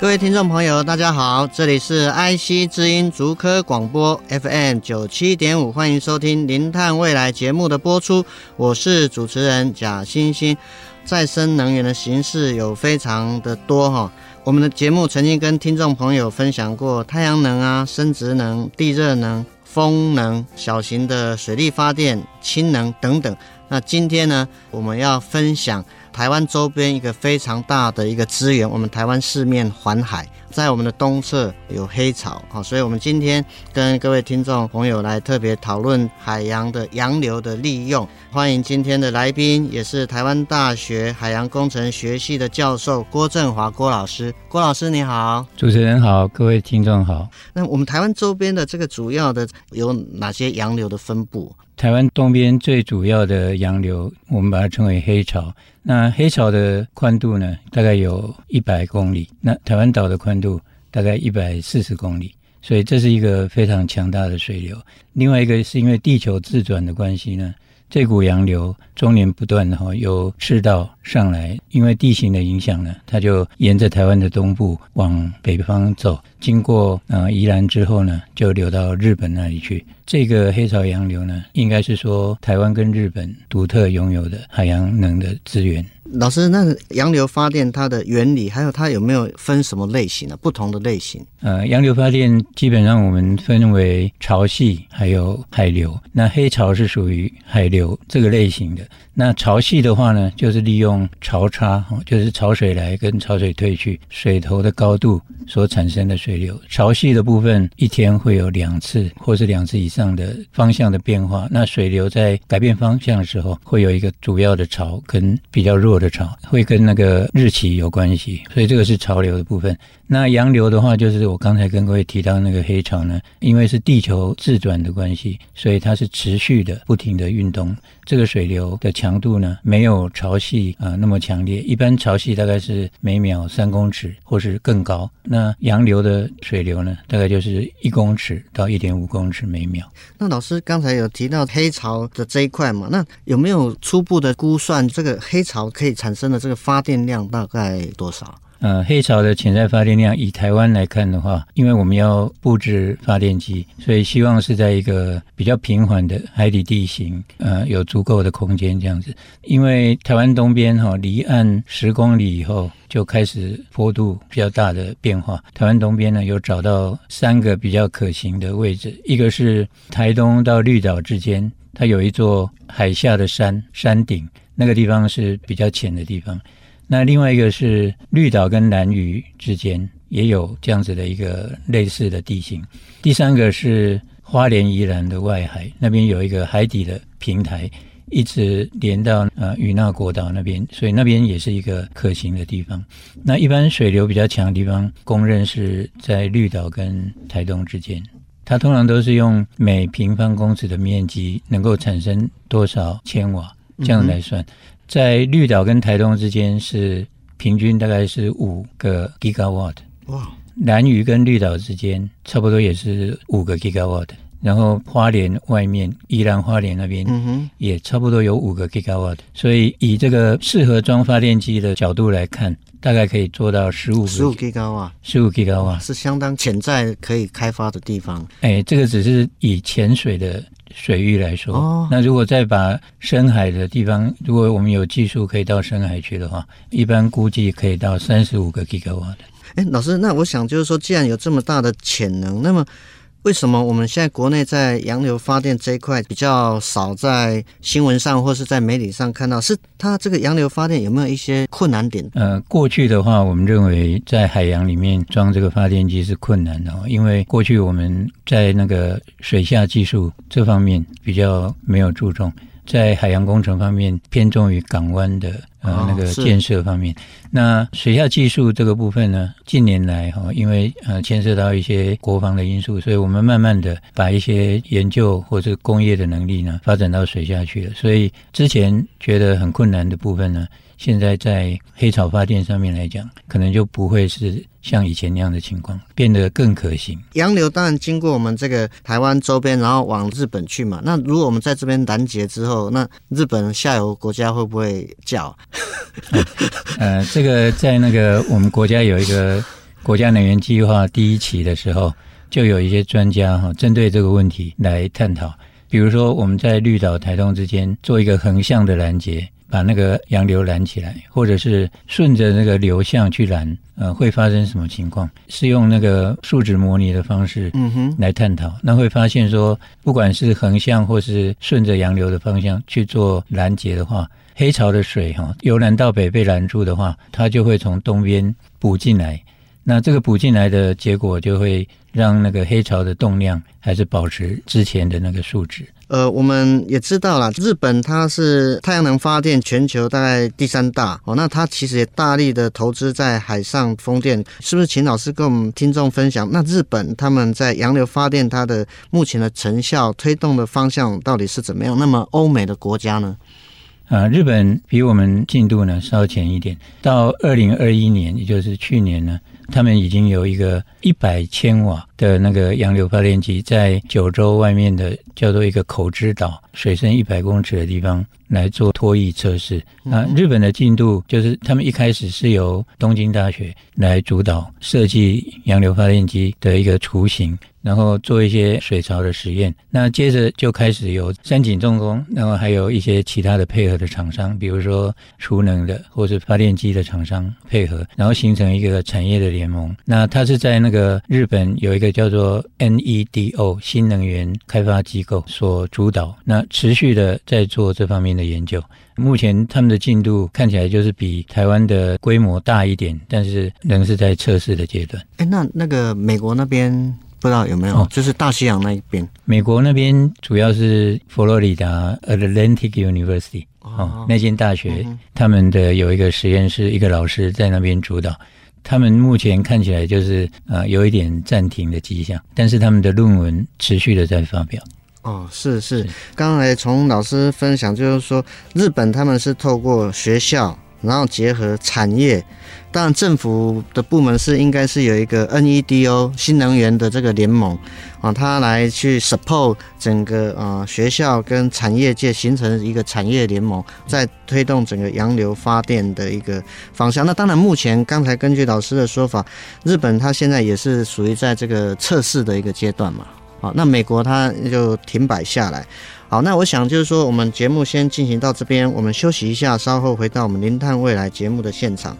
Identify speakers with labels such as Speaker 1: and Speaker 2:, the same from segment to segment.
Speaker 1: 各位听众朋友，大家好，这里是 IC 之音竹科广播 FM 九七点五，欢迎收听《零碳未来》节目的播出，我是主持人贾欣欣。再生能源的形式有非常的多哈，我们的节目曾经跟听众朋友分享过太阳能啊、生质能、地热能、风能、小型的水力发电、氢能等等。那今天呢，我们要分享。台湾周边一个非常大的一个资源，我们台湾四面环海，在我们的东侧有黑潮，好，所以我们今天跟各位听众朋友来特别讨论海洋的洋流的利用。欢迎今天的来宾，也是台湾大学海洋工程学系的教授郭振华郭老师。郭老师你好，
Speaker 2: 主持人好，各位听众好。
Speaker 1: 那我们台湾周边的这个主要的有哪些洋流的分布？
Speaker 2: 台湾东边最主要的洋流，我们把它称为黑潮。那黑潮的宽度呢，大概有一百公里。那台湾岛的宽度大概一百四十公里，所以这是一个非常强大的水流。另外一个是因为地球自转的关系呢，这股洋流终年不断的哈由赤道上来，因为地形的影响呢，它就沿着台湾的东部往北方走，经过呃宜兰之后呢，就流到日本那里去。这个黑潮洋流呢，应该是说台湾跟日本独特拥有的海洋能的资源。
Speaker 1: 老师，那洋流发电它的原理，还有它有没有分什么类型呢？不同的类型？
Speaker 2: 呃，洋流发电基本上我们分为潮汐还有海流。那黑潮是属于海流这个类型的。那潮汐的话呢，就是利用潮差，就是潮水来跟潮水退去，水头的高度所产生的水水流。潮汐的部分一天会有两次，或是两次以上的方向的变化。那水流在改变方向的时候，会有一个主要的潮跟比较弱的潮，会跟那个日期有关系。所以这个是潮流的部分。那洋流的话，就是我刚才跟各位提到那个黑潮呢，因为是地球自转的关系，所以它是持续的、不停的运动。这个水流的强度呢，没有潮汐啊、那么强烈。一般潮汐大概是每秒三公尺或是更高。那洋流的水流呢，大概就是一公尺到一点五公尺每秒。
Speaker 1: 那老师刚才有提到黑潮的这一块嘛？那有没有初步的估算，这个黑潮可以产生的这个发电量大概多少？
Speaker 2: 呃，黑潮的潜在发电量，以台湾来看的话，因为我们要布置发电机，所以希望是在一个比较平缓的海底地形，呃，有足够的空间这样子。因为台湾东边哈、离岸十公里以后就开始坡度比较大的变化。台湾东边呢，有找到三个比较可行的位置，一个是台东到绿岛之间，它有一座海下的山山顶，那个地方是比较浅的地方。那另外一个是绿岛跟兰屿之间也有这样子的一个类似的地形。第三个是花莲宜兰的外海，那边有一个海底的平台，一直连到呃与那国岛那边，所以那边也是一个可行的地方。那一般水流比较强的地方，公认是在绿岛跟台东之间，它通常都是用每平方公尺的面积能够产生多少千瓦这样来算。在绿岛跟台东之间是平均大概是五个 gigawatt，哇！南屿跟绿岛之间差不多也是五个 gigawatt，然后花莲外面宜兰花莲那边，也差不多有五个 gigawatt，所以以这个适合装发电机的角度来看，大概可以做到十五
Speaker 1: 十五 gigawatt，
Speaker 2: 十五 gigawatt
Speaker 1: 是相当潜在可以开发的地方。
Speaker 2: 哎，这个只是以潜水的。水域来说，哦，那如果再把深海的地方，如果我们有技术可以到深海去的话，一般估计可以到三十五个吉瓦的。
Speaker 1: 哎，老师，那我想就是说，既然有这么大的潜能，那么为什么我们现在国内在洋流发电这一块比较少在新闻上或是在媒体上看到？是它这个洋流发电有没有一些困难点？
Speaker 2: 呃，过去的话，我们认为在海洋里面装这个发电机是困难的，因为过去我们在那个水下技术这方面比较没有注重。在海洋工程方面偏重于港湾的呃那个建设方面，那水下技术这个部分呢，近年来哈，因为呃牵涉到一些国防的因素，所以我们慢慢的把一些研究或者工业的能力呢发展到水下去了。所以之前觉得很困难的部分呢，现在在黑潮发电上面来讲，可能就不会是。像以前那样的情况变得更可行。
Speaker 1: 洋流当然经过我们这个台湾周边，然后往日本去嘛。那如果我们在这边拦截之后，那日本下游国家会不会叫？
Speaker 2: 嗯、呃，这个在那个我们国家有一个国家能源计划第一期的时候，就有一些专家哈针对这个问题来探讨。比如说我们在绿岛、台东之间做一个横向的拦截。把那个洋流拦起来，或者是顺着那个流向去拦，呃，会发生什么情况？是用那个数值模拟的方式，嗯哼，来探讨。那会发现说，不管是横向或是顺着洋流的方向去做拦截的话，黑潮的水哈，由南到北被拦住的话，它就会从东边补进来。那这个补进来的结果，就会让那个黑潮的动量还是保持之前的那个数值。
Speaker 1: 呃，我们也知道了，日本它是太阳能发电全球大概第三大哦，那它其实也大力的投资在海上风电，是不是？秦老师跟我们听众分享，那日本他们在洋流发电它的目前的成效推动的方向到底是怎么样？那么欧美的国家呢？
Speaker 2: 啊，日本比我们进度呢稍前一点，到二零二一年，也就是去年呢。他们已经有一个一百千瓦的那个洋流发电机，在九州外面的叫做一个口之岛，水深一百公尺的地方来做拖曳测试。那日本的进度就是，他们一开始是由东京大学来主导设计洋流发电机的一个雏形。然后做一些水槽的实验，那接着就开始有三井重工，然后还有一些其他的配合的厂商，比如说储能的或是发电机的厂商配合，然后形成一个产业的联盟。那它是在那个日本有一个叫做 NEDO 新能源开发机构所主导，那持续的在做这方面的研究。目前他们的进度看起来就是比台湾的规模大一点，但是仍是在测试的阶段。
Speaker 1: 哎，那那个美国那边？不知道有没有，哦、就是大西洋那一边，
Speaker 2: 美国那边主要是佛罗里达 Atlantic University 哦，哦那间大学，嗯、他们的有一个实验室，一个老师在那边主导。他们目前看起来就是呃有一点暂停的迹象，但是他们的论文持续的在发表。
Speaker 1: 哦，是是，刚才从老师分享就是说，日本他们是透过学校，然后结合产业。当然，政府的部门是应该是有一个 NEDO 新能源的这个联盟啊，它来去 support 整个啊学校跟产业界形成一个产业联盟，在推动整个洋流发电的一个方向。那当然，目前刚才根据老师的说法，日本它现在也是属于在这个测试的一个阶段嘛。好，那美国它就停摆下来。好，那我想就是说，我们节目先进行到这边，我们休息一下，稍后回到我们零碳未来节目的现场。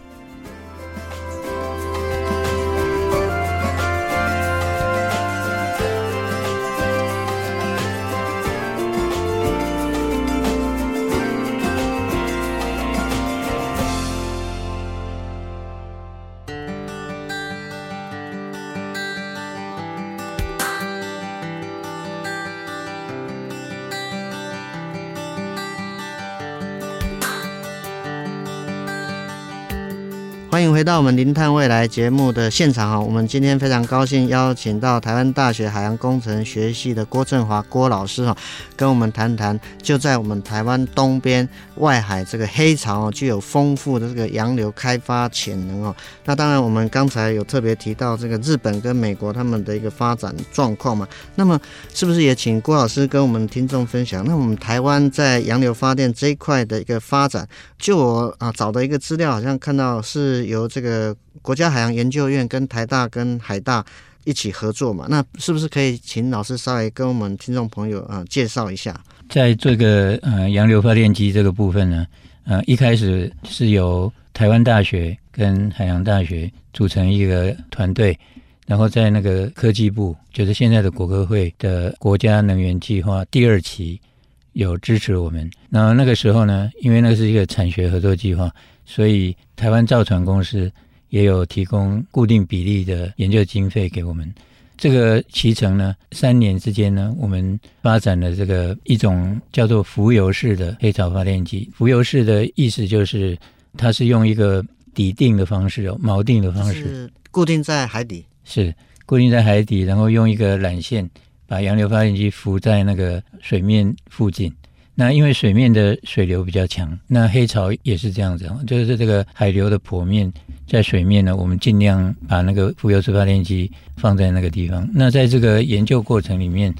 Speaker 1: 欢迎回到我们《零碳未来》节目的现场哈，我们今天非常高兴邀请到台湾大学海洋工程学系的郭振华郭老师哈，跟我们谈谈就在我们台湾东边外海这个黑潮哦，具有丰富的这个洋流开发潜能哦。那当然，我们刚才有特别提到这个日本跟美国他们的一个发展状况嘛。那么，是不是也请郭老师跟我们听众分享？那我们台湾在洋流发电这一块的一个发展，就我啊找的一个资料，好像看到是。由这个国家海洋研究院跟台大跟海大一起合作嘛，那是不是可以请老师稍微跟我们听众朋友啊介绍一下？
Speaker 2: 在这个呃洋流发电机这个部分呢，呃一开始是由台湾大学跟海洋大学组成一个团队，然后在那个科技部，就是现在的国科会的国家能源计划第二期有支持我们。然后那个时候呢，因为那是一个产学合作计划，所以台湾造船公司也有提供固定比例的研究经费给我们。这个脐橙呢，三年之间呢，我们发展了这个一种叫做浮游式的黑潮发电机。浮游式的意思就是，它是用一个底定的方式哦，锚定的方式，
Speaker 1: 是固定在海底，
Speaker 2: 是固定在海底，然后用一个缆线把洋流发电机浮在那个水面附近。那因为水面的水流比较强，那黑潮也是这样子，就是这个海流的剖面在水面呢，我们尽量把那个浮游式发电机放在那个地方。那在这个研究过程里面，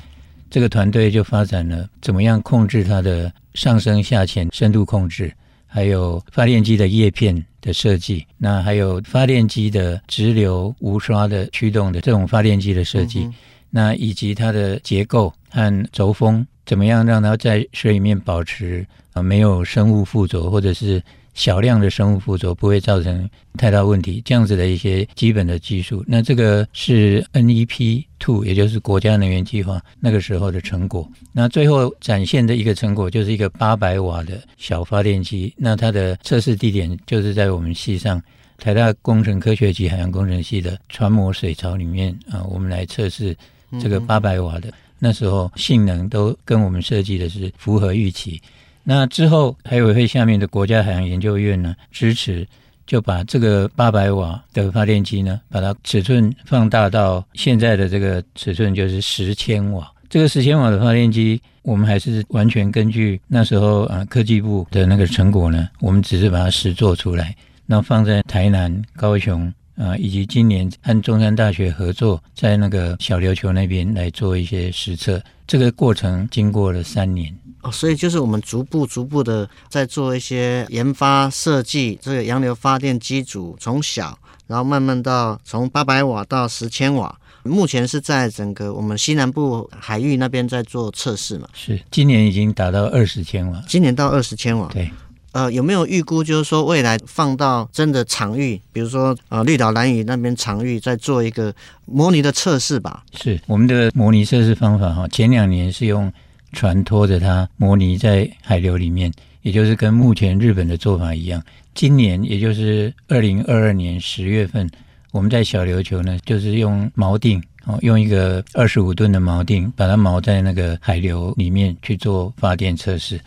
Speaker 2: 这个团队就发展了怎么样控制它的上升下潜深度控制，还有发电机的叶片的设计，那还有发电机的直流无刷的驱动的这种发电机的设计，嗯、那以及它的结构和轴峰。怎么样让它在水里面保持啊没有生物附着，或者是小量的生物附着，不会造成太大问题？这样子的一些基本的技术，那这个是 NEP Two，也就是国家能源计划那个时候的成果。那最后展现的一个成果就是一个八百瓦的小发电机。那它的测试地点就是在我们系上台大工程科学及海洋工程系的船模水槽里面啊，我们来测试这个八百瓦的。那时候性能都跟我们设计的是符合预期。那之后，海委会下面的国家海洋研究院呢支持，就把这个八百瓦的发电机呢，把它尺寸放大到现在的这个尺寸，就是十千瓦。这个十千瓦的发电机，我们还是完全根据那时候啊科技部的那个成果呢，我们只是把它实做出来，那放在台南、高雄。啊，以及今年和中山大学合作，在那个小琉球那边来做一些实测，这个过程经过了三年。
Speaker 1: 哦，所以就是我们逐步逐步的在做一些研发设计，这个洋流发电机组从小，然后慢慢到从八百瓦到十千瓦，目前是在整个我们西南部海域那边在做测试嘛？
Speaker 2: 是，今年已经达到二十千瓦，
Speaker 1: 今年到二十千瓦，
Speaker 2: 对。
Speaker 1: 呃，有没有预估，就是说未来放到真的场域，比如说呃绿岛蓝屿那边场域，再做一个模拟的测试吧？
Speaker 2: 是我们的模拟测试方法哈，前两年是用船拖着它模拟在海流里面，也就是跟目前日本的做法一样。今年也就是二零二二年十月份，我们在小琉球呢，就是用锚定哦，用一个二十五吨的锚定，把它锚在那个海流里面去做发电测试。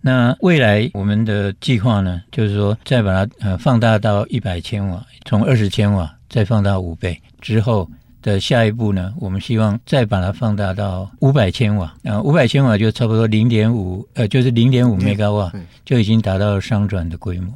Speaker 2: 那未来我们的计划呢，就是说再把它呃放大到一百千瓦，从二十千瓦再放大五倍之后的下一步呢，我们希望再把它放大到五百千瓦。啊，五百千瓦就差不多零点五呃，就是零点五 mega 瓦，就已经达到商转的规模。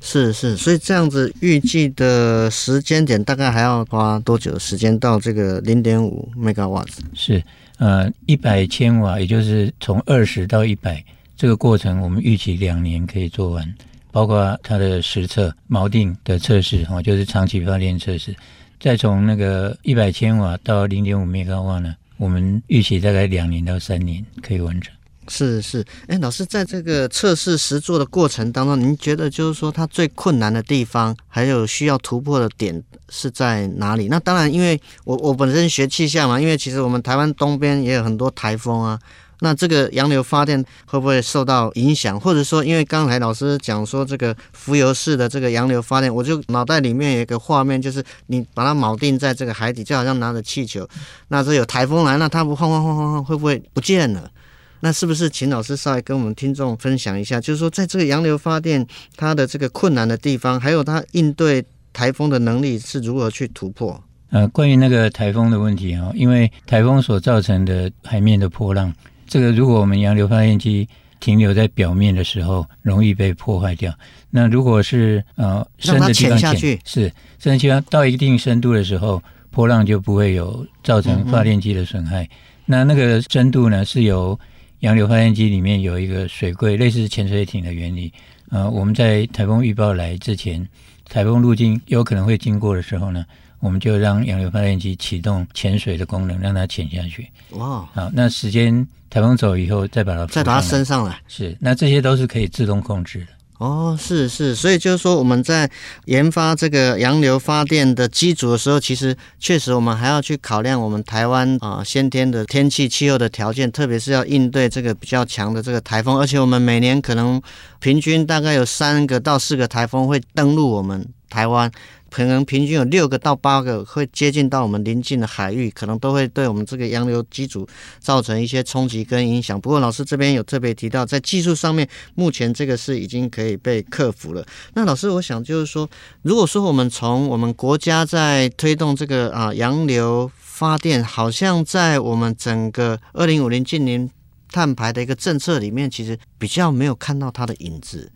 Speaker 1: 是是，所以这样子预计的时间点大概还要花多久时间到这个零点五 mega 瓦？
Speaker 2: 是呃一百千瓦，也就是从二十到一百。这个过程我们预期两年可以做完，包括它的实测、锚定的测试，哈，就是长期发电测试。再从那个一百千瓦到零点五兆瓦呢，我们预期大概两年到三年可以完成。
Speaker 1: 是是，哎，老师，在这个测试实做的过程当中，您觉得就是说它最困难的地方，还有需要突破的点是在哪里？那当然，因为我我本身学气象嘛，因为其实我们台湾东边也有很多台风啊。那这个洋流发电会不会受到影响？或者说，因为刚才老师讲说这个浮游式的这个洋流发电，我就脑袋里面有一个画面，就是你把它锚定在这个海底，就好像拿着气球。那这有台风来，那它不晃晃晃晃晃，会不会不见了？那是不是请老师稍微跟我们听众分享一下，就是说在这个洋流发电它的这个困难的地方，还有它应对台风的能力是如何去突破？
Speaker 2: 呃，关于那个台风的问题啊，因为台风所造成的海面的波浪。这个如果我们洋流发电机停留在表面的时候，容易被破坏掉。那如果是呃深的地方是深的地方到一定深度的时候，波浪就不会有造成发电机的损害。嗯嗯，那那个深度呢，是由洋流发电机里面有一个水柜，类似潜水艇的原理。呃，我们在台风预报来之前，台风路径有可能会经过的时候呢，我们就让洋流发电机启动潜水的功能，让它潜下去。哇，好，那时间台风走以后，再把它
Speaker 1: 再把它升上来。
Speaker 2: 是，那这些都是可以自动控制的。
Speaker 1: 哦，是是，所以就是说我们在研发这个洋流发电的机组的时候，其实确实我们还要去考量我们台湾啊先天的天气气候的条件，特别是要应对这个比较强的这个台风，而且我们每年可能平均大概有三个到四个台风会登陆我们台湾。可能平均有六个到八个会接近到我们邻近的海域，可能都会对我们这个洋流机组造成一些冲击跟影响。不过老师这边有特别提到，在技术上面，目前这个是已经可以被克服了。那老师，我想就是说，如果说我们从我们国家在推动这个啊洋流发电，好像在我们整个二零五零净零碳排的一个政策里面，其实比较没有看到它的影子。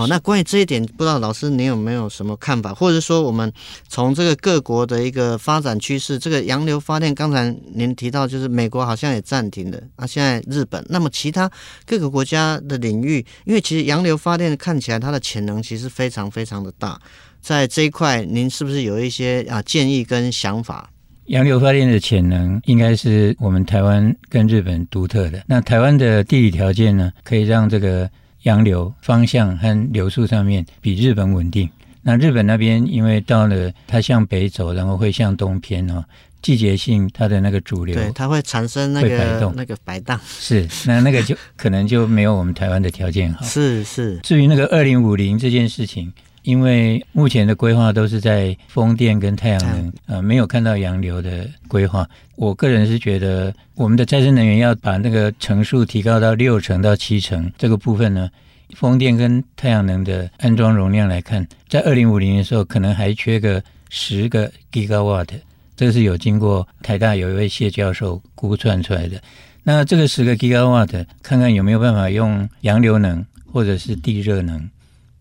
Speaker 1: 哦，那关于这一点，不知道老师您有没有什么看法，或者说我们从这个各国的一个发展趋势，这个洋流发电，刚才您提到就是美国好像也暂停了啊，现在日本，那么其他各个国家的领域，因为其实洋流发电看起来它的潜能其实非常非常的大，在这一块您是不是有一些啊建议跟想法？
Speaker 2: 洋流发电的潜能应该是我们台湾跟日本独特的，那台湾的地理条件呢，可以让这个。洋流方向和流速上面比日本稳定。那日本那边因为到了它向北走，然后会向东偏哦，季节性它的那个主流
Speaker 1: 对，它会产生那个那个摆荡。
Speaker 2: 是，那那个就可能就没有我们台湾的条件好。
Speaker 1: 是是。
Speaker 2: 至于那个二零五零这件事情。因为目前的规划都是在风电跟太阳能，呃，没有看到洋流的规划。我个人是觉得，我们的再生能源要把那个成数提高到六成到七成，这个部分呢，风电跟太阳能的安装容量来看，在二零五零的时候，可能还缺个十个 gigawatt。这个是有经过台大有一位谢教授估算出来的。那这个十个 gigawatt，看看有没有办法用洋流能或者是地热能。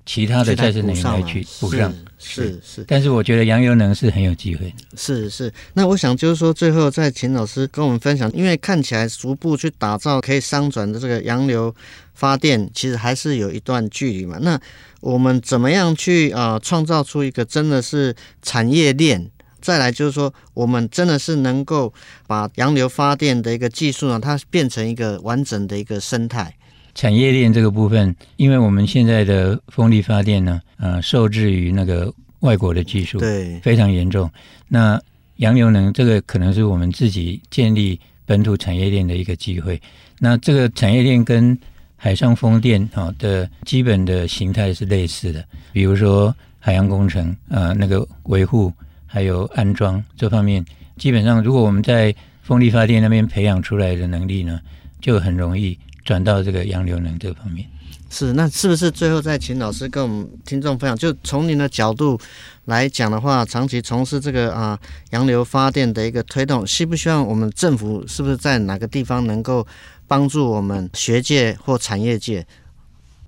Speaker 2: 其他的再生能源来去补上，
Speaker 1: 是是，是。
Speaker 2: 但是我觉得洋流能是很有机会。
Speaker 1: 是是。那我想就是说，最后再请老师跟我们分享，因为看起来逐步去打造可以商转的这个洋流发电，其实还是有一段距离嘛。那我们怎么样去啊创造出一个真的是产业链？再来就是说，我们真的是能够把洋流发电的一个技术呢，它变成一个完整的一个生态。
Speaker 2: 产业链这个部分，因为我们现在的风力发电呢，呃，受制于那个外国的技术，
Speaker 1: 对，
Speaker 2: 非常严重。那洋流能这个可能是我们自己建立本土产业链的一个机会。那这个产业链跟海上风电啊的基本的形态是类似的，比如说海洋工程啊，呃，那个维护还有安装这方面，基本上如果我们在风力发电那边培养出来的能力呢，就很容易。转到这个洋流能这方面，
Speaker 1: 是，那是不是最后再请老师跟我们听众分享？就从您的角度来讲的话，长期从事这个啊洋流发电的一个推动，希不希望我们政府是不是在哪个地方能够帮助我们学界或产业界？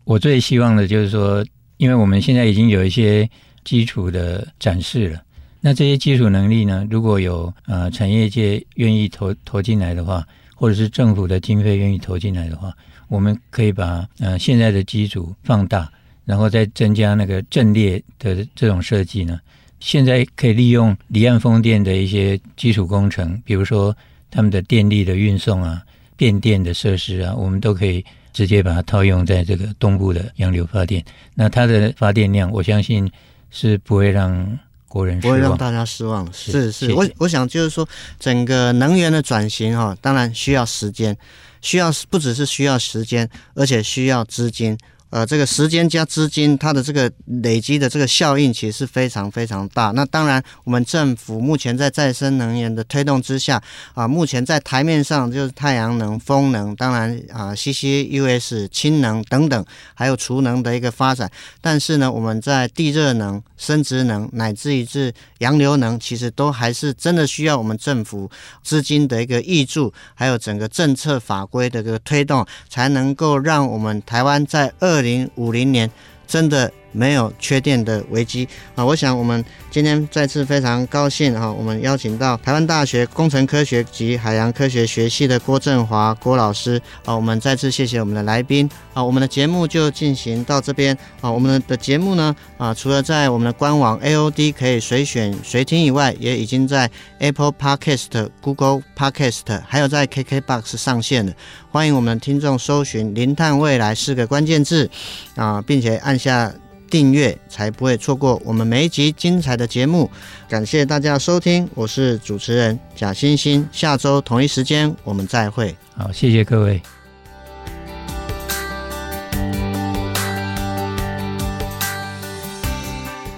Speaker 2: 我最希望的就是说，因为我们现在已经有一些基础的展示了，那这些基础能力呢，如果有呃产业界愿意投投进来的话。或者是政府的经费愿意投进来的话，我们可以把呃现在的机组放大，然后再增加那个阵列的这种设计呢。现在可以利用离岸风电的一些基础工程，比如说他们的电力的运送啊、变电的设施啊，我们都可以直接把它套用在这个东部的洋流发电。那它的发电量，我相信是不会让。国人
Speaker 1: 不会让大家失望。是是，是，我我想就是说，整个能源的转型哈，当然需要时间，需要不只是需要时间，而且需要资金。呃，这个时间加资金，它的这个累积的这个效应其实是非常非常大。那当然，我们政府目前在再生能源的推动之下，啊，目前在台面上就是太阳能、风能，当然啊，CCUS、氢能等等，还有储能的一个发展。但是呢，我们在地热能、生质能，乃至于是洋流能，其实都还是真的需要我们政府资金的一个挹注，还有整个政策法规的一个推动，才能够让我们台湾在二。零五零年，真的没有缺电的危机啊！我想我们今天再次非常高兴哈，我们邀请到台湾大学工程科学及海洋科学学系的郭振华郭老师啊，我们再次谢谢我们的来宾啊，我们的节目就进行到这边啊，我们的节目呢啊，除了在我们的官网 AOD 可以随选随听以外，也已经在 Apple Podcast、Google Podcast 还有在 KKBox 上线了，欢迎我们听众搜寻“零碳未来”四个关键字啊，并且按下。订阅才不会错过我们每一集精彩的节目，感谢大家收听，我是主持人贾欣欣，下周同一时间我们再会。
Speaker 2: 好，谢谢各位。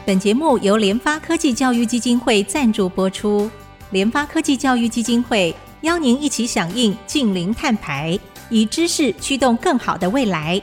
Speaker 3: 本节目由联发科技教育基金会赞助播出，联发科技教育基金会邀您一起响应净零碳排，以知识驱动更好的未来。